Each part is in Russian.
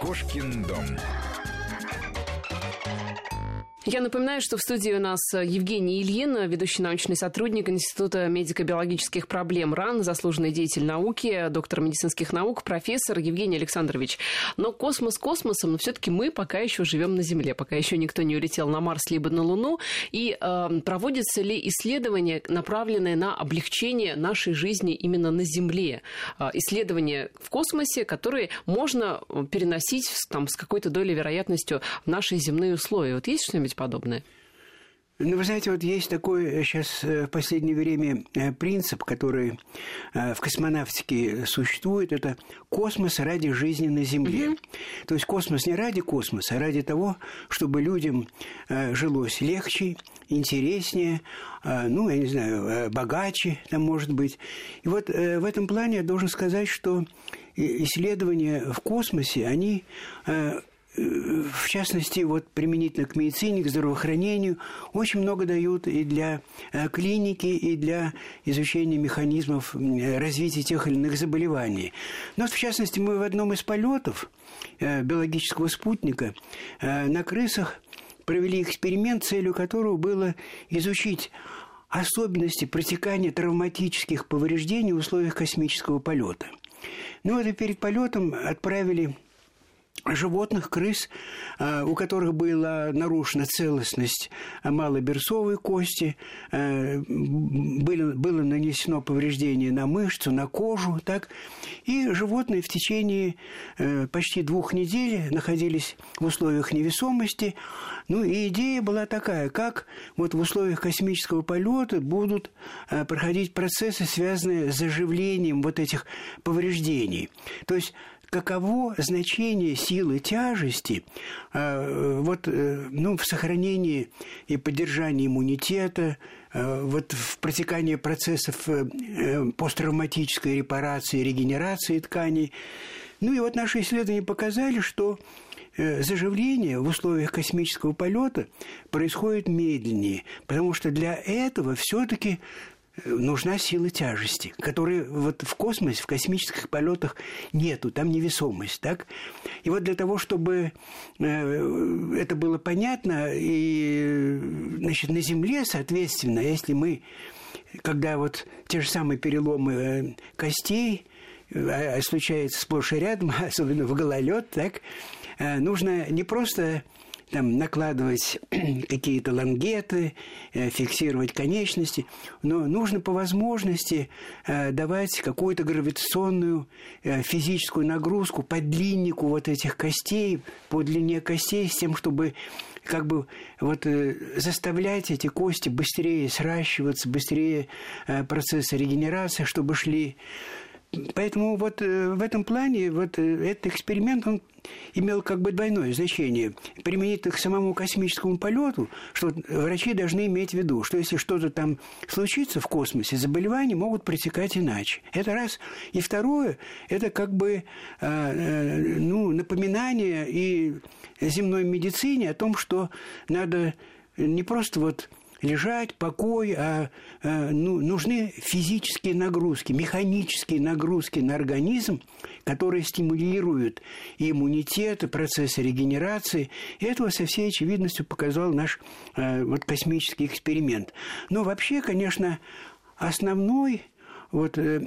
Кошкин дом. Я напоминаю, что в студии у нас Евгений Ильин, ведущий научный сотрудник Института медико-биологических проблем РАН, заслуженный деятель науки, доктор медицинских наук, профессор Евгений Александрович. Но космос космосом, но все-таки мы пока еще живем на Земле, пока еще никто не улетел на Марс либо на Луну. И э, проводятся ли исследования, направленные на облегчение нашей жизни именно на Земле? Э, исследования в космосе, которые можно переносить там, с какой-то долей вероятностью в наши земные условия. Вот есть что-нибудь что-нибудь подобное? Ну, вы знаете, вот есть такой сейчас э, в последнее время э, принцип, который э, в космонавтике существует, это космос ради жизни на Земле. Mm-hmm. То есть космос не ради космоса, а ради того, чтобы людям жилось легче, интереснее, ну, я не знаю, богаче, там, может быть. И вот в этом плане я должен сказать, что исследования в космосе, они в частности, вот применительно к медицине, к здравоохранению, очень много дают и для э, клиники, и для изучения механизмов развития тех или иных заболеваний. Но, в частности, мы в одном из полетов э, биологического спутника э, на крысах провели эксперимент, целью которого было изучить особенности протекания травматических повреждений в условиях космического полета. Ну, это перед полетом отправили животных, крыс, а, у которых была нарушена целостность малоберцовой кости, а, было, нанесено повреждение на мышцу, на кожу, так, и животные в течение э, почти двух недель находились в условиях невесомости, ну и идея была такая, как вот в условиях космического полета будут проходить процессы, связанные с заживлением вот этих повреждений. То есть каково значение силы тяжести э, вот, э, ну, в сохранении и поддержании иммунитета, э, вот в протекании процессов посттравматической репарации, регенерации тканей. Ну и вот наши исследования показали, что заживление в условиях космического полета происходит медленнее, потому что для этого все-таки нужна сила тяжести, которой вот в космосе, в космических полетах нету, там невесомость, так? И вот для того, чтобы э, это было понятно, и, значит, на Земле, соответственно, если мы, когда вот те же самые переломы э, костей, а, а случается сплошь и рядом, особенно в гололед, так, э, нужно не просто там, накладывать какие-то лангеты, э, фиксировать конечности, но нужно по возможности э, давать какую-то гравитационную э, физическую нагрузку по длиннику вот этих костей, по длине костей, с тем, чтобы как бы вот заставлять эти кости быстрее сращиваться, быстрее процессы регенерации, чтобы шли Поэтому вот э, в этом плане вот э, этот эксперимент, он имел как бы двойное значение. Применительно к самому космическому полету, что врачи должны иметь в виду, что если что-то там случится в космосе, заболевания могут протекать иначе. Это раз. И второе, это как бы э, ну, напоминание и земной медицине о том, что надо не просто вот лежать, покой, а, а ну, нужны физические нагрузки, механические нагрузки на организм, которые стимулируют иммунитет, и процессы регенерации. Этого со всей очевидностью показал наш а, вот, космический эксперимент. Но вообще, конечно, основной вот, э,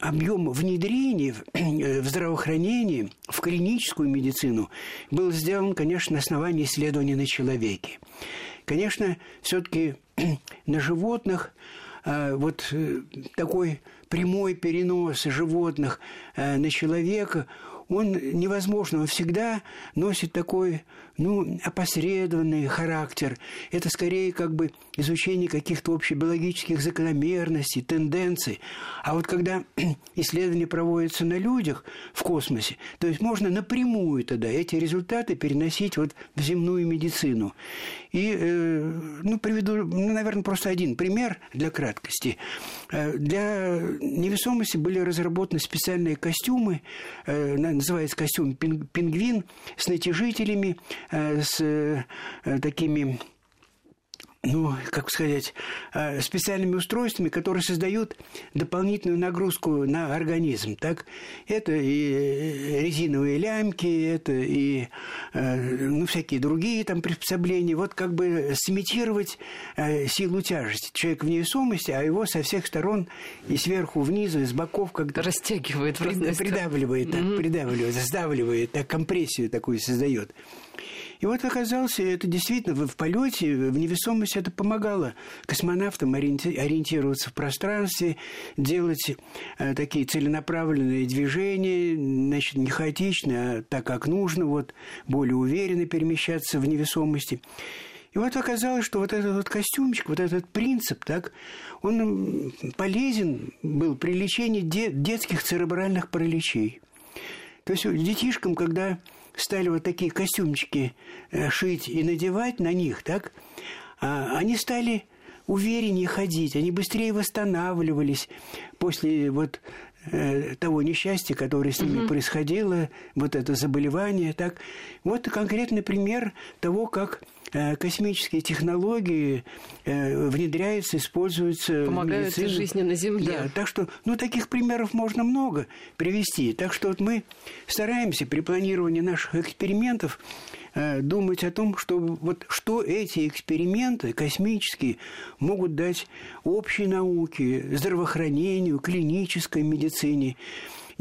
объем внедрения в здравоохранение, в клиническую медицину был сделан, конечно, на основании исследований на человеке. Конечно, все-таки на животных э, вот э, такой прямой перенос животных э, на человека, он невозможен, он всегда носит такой, ну, опосредованный характер. Это скорее как бы изучение каких-то общебиологических закономерностей, тенденций. А вот когда исследования проводятся на людях в космосе, то есть можно напрямую тогда эти результаты переносить вот в земную медицину. И, э, ну, приведу, ну, наверное, просто один пример для краткости. Э, для невесомости были разработаны специальные костюмы, э, называется костюм пингвин, с натяжителями, с такими ну, как сказать, э, специальными устройствами, которые создают дополнительную нагрузку на организм. Так? Это и э, резиновые лямки, это и ну, всякие другие там приспособления. Вот как бы сымитировать силу тяжести. Человек в невесомости, а его со всех сторон и сверху вниз, и с боков как-то... Растягивает Придавливает, так, mm-hmm. придавливает, сдавливает, так компрессию такую создает. И вот оказался, это действительно в полете, в невесомости это помогало космонавтам ориентироваться в пространстве, делать э, такие целенаправленные движения, значит, не хаотично, а так, как нужно, вот, более уверенно перемещаться в невесомости. И вот оказалось, что вот этот вот костюмчик, вот этот принцип, так, он полезен был при лечении де- детских церебральных параличей. То есть детишкам, когда стали вот такие костюмчики э, шить и надевать на них, так, а, они стали увереннее ходить, они быстрее восстанавливались после вот э, того несчастья, которое с ними угу. происходило, вот это заболевание, так. Вот конкретный пример того, как космические технологии э, внедряются, используются Помогают в жизни на Земле. Да, так что, ну, таких примеров можно много привести. Так что вот мы стараемся при планировании наших экспериментов э, думать о том, что вот что эти эксперименты космические могут дать общей науке, здравоохранению, клинической медицине.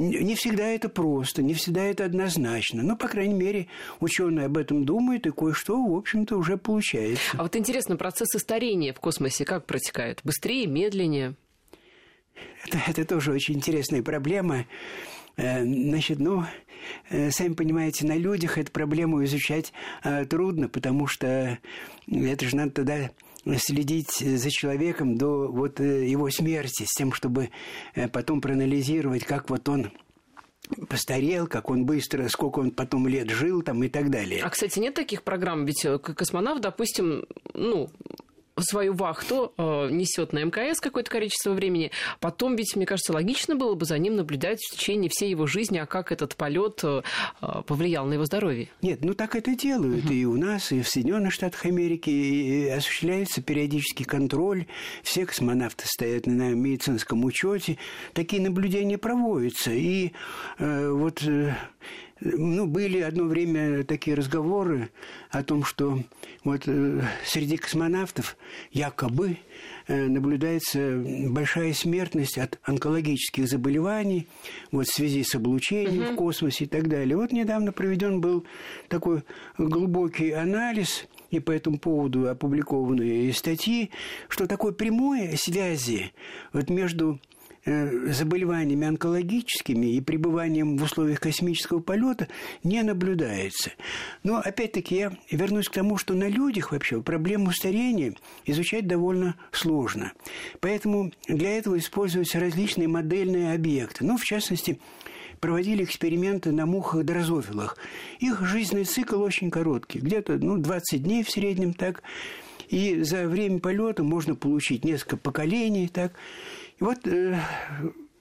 Не всегда это просто, не всегда это однозначно. Но, по крайней мере, ученые об этом думают, и кое-что, в общем-то, уже получается. А вот интересно, процессы старения в космосе как протекают? Быстрее, медленнее? Это, это тоже очень интересная проблема. Э, значит, ну, э, сами понимаете, на людях эту проблему изучать э, трудно, потому что это же надо тогда следить за человеком до вот его смерти, с тем, чтобы потом проанализировать, как вот он постарел, как он быстро, сколько он потом лет жил там и так далее. А, кстати, нет таких программ? Ведь космонавт, допустим, ну, свою вахту э, несет на МКС какое-то количество времени. Потом ведь, мне кажется, логично было бы за ним наблюдать в течение всей его жизни, а как этот полет э, повлиял на его здоровье. Нет, ну так это делают угу. и у нас, и в Соединенных Штатах Америки. И осуществляется периодический контроль. Все космонавты стоят на медицинском учете. Такие наблюдения проводятся. И э, вот... Э, ну, были одно время такие разговоры о том, что вот э, среди космонавтов якобы э, наблюдается большая смертность от онкологических заболеваний вот, в связи с облучением угу. в космосе и так далее. Вот недавно проведен был такой глубокий анализ и по этому поводу опубликованные статьи, что такой прямой связи вот между заболеваниями онкологическими и пребыванием в условиях космического полета не наблюдается. Но, опять-таки, я вернусь к тому, что на людях вообще проблему старения изучать довольно сложно. Поэтому для этого используются различные модельные объекты. Ну, в частности, проводили эксперименты на мухах-дрозофилах. Их жизненный цикл очень короткий, где-то ну, 20 дней в среднем так. И за время полета можно получить несколько поколений так. Вот э,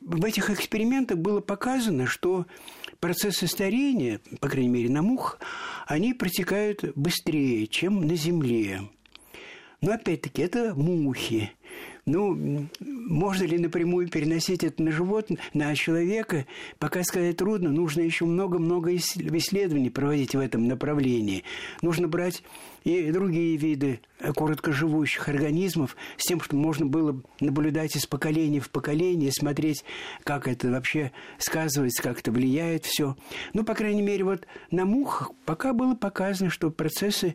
в этих экспериментах было показано, что процессы старения, по крайней мере на мух, они протекают быстрее, чем на Земле. Но опять-таки это мухи. Ну, можно ли напрямую переносить это на животное, на человека, пока сказать трудно. Нужно еще много-много исследований проводить в этом направлении. Нужно брать и другие виды короткоживущих организмов с тем, чтобы можно было наблюдать из поколения в поколение, смотреть, как это вообще сказывается, как это влияет все. Ну, по крайней мере, вот на мухах пока было показано, что процессы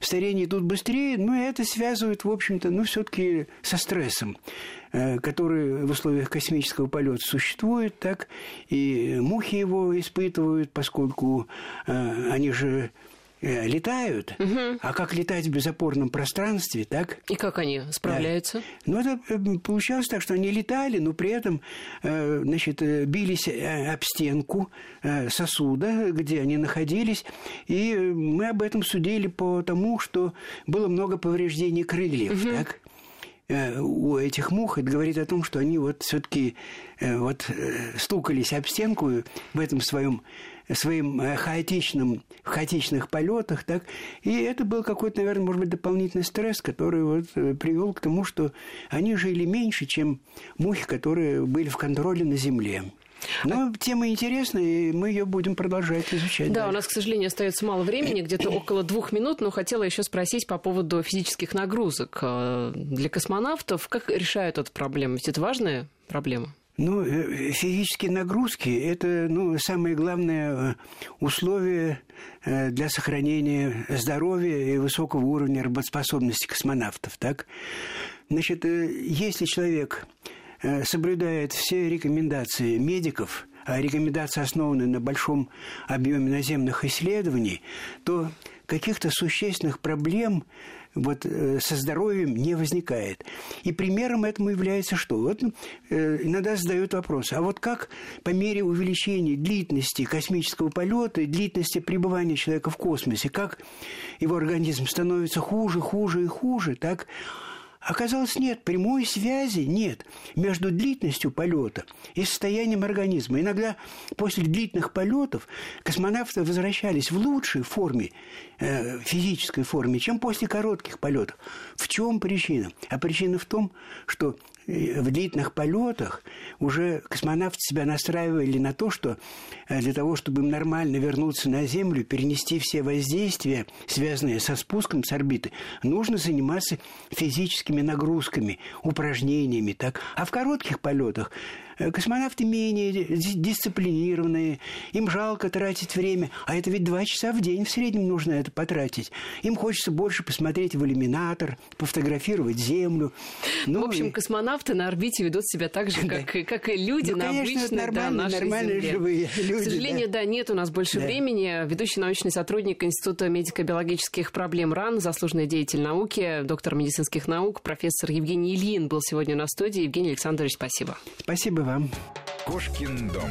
старение идут быстрее, но это связывают, в общем-то, ну, все-таки со стрессом, э, который в условиях космического полета существует, так и мухи его испытывают, поскольку э, они же летают, угу. а как летать в безопорном пространстве, так? И как они справляются? Да. Ну, это э, получалось так, что они летали, но при этом, э, значит, бились об стенку сосуда, где они находились, и мы об этом судили по тому, что было много повреждений крыльев, угу. так? Э, у этих мух, это говорит о том, что они вот все-таки э, вот стукались об стенку в этом своем своим хаотичным, хаотичных полетах, так, и это был какой-то, наверное, может быть, дополнительный стресс, который вот привел к тому, что они жили меньше, чем мухи, которые были в контроле на Земле. Но тема интересная, и мы ее будем продолжать изучать. Да, дальше. у нас, к сожалению, остается мало времени, где-то около двух минут, но хотела еще спросить по поводу физических нагрузок э, для космонавтов. Как решают эту проблему? Ведь это важная проблема. Ну, э, физические нагрузки – это ну, самое главное э, условие для сохранения здоровья и высокого уровня работоспособности космонавтов. Так? Значит, если человек Э, соблюдает все рекомендации медиков, а рекомендации основаны на большом объеме наземных исследований, то каких-то существенных проблем вот, э, со здоровьем не возникает. И примером этому является что? Вот э, иногда задают вопрос, а вот как по мере увеличения длительности космического полета длительности пребывания человека в космосе, как его организм становится хуже, хуже и хуже, так Оказалось, нет, прямой связи нет между длительностью полета и состоянием организма. Иногда после длительных полетов космонавты возвращались в лучшей форме, э, физической форме, чем после коротких полетов. В чем причина? А причина в том, что в длительных полетах уже космонавты себя настраивали на то, что э, для того, чтобы им нормально вернуться на Землю, перенести все воздействия, связанные со спуском с орбиты, нужно заниматься физическими нагрузками, упражнениями. Так. А в коротких полетах Э, космонавты менее дисциплинированные, им жалко тратить время, а это ведь два часа в день в среднем нужно это потратить. Им хочется больше посмотреть в иллюминатор, пофотографировать Землю. Ну, в общем, и... космонавты на орбите ведут себя так же, как, да. как и люди ну, на конечно, обычной да, нашей нормальные Земле. живые люди. К сожалению, да. да, нет у нас больше да. времени. Ведущий научный сотрудник Института медико-биологических проблем РАН, заслуженный деятель науки, доктор медицинских наук, профессор Евгений Ильин был сегодня на студии. Евгений Александрович, спасибо. Спасибо вам. Кошкин дом.